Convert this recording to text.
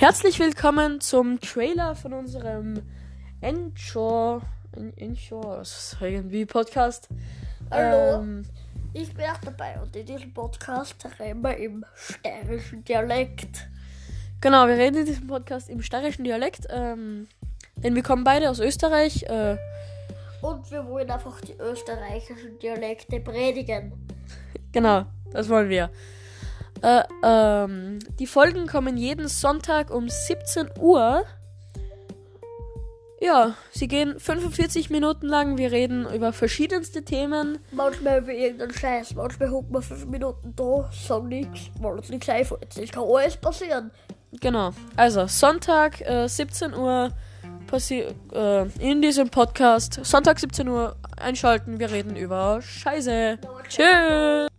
Herzlich willkommen zum Trailer von unserem Enshore. Enshore, irgendwie Podcast. Hallo. Ähm, ich bin auch dabei und in diesem Podcast reden wir im stärischen Dialekt. Genau, wir reden in diesem Podcast im stärischen Dialekt. Ähm, denn wir kommen beide aus Österreich. Äh, und wir wollen einfach die österreichischen Dialekte predigen. Genau, das wollen wir. Äh, ähm, die Folgen kommen jeden Sonntag um 17 Uhr. Ja, sie gehen 45 Minuten lang. Wir reden über verschiedenste Themen. Manchmal über irgendeinen Scheiß. Manchmal hocken wir 5 Minuten da, sagen nichts, weil uns nichts einfällt. Es kann alles passieren. Genau. Also, Sonntag, äh, 17 Uhr äh, in diesem Podcast. Sonntag 17 Uhr einschalten. Wir reden über Scheiße. Tschüss.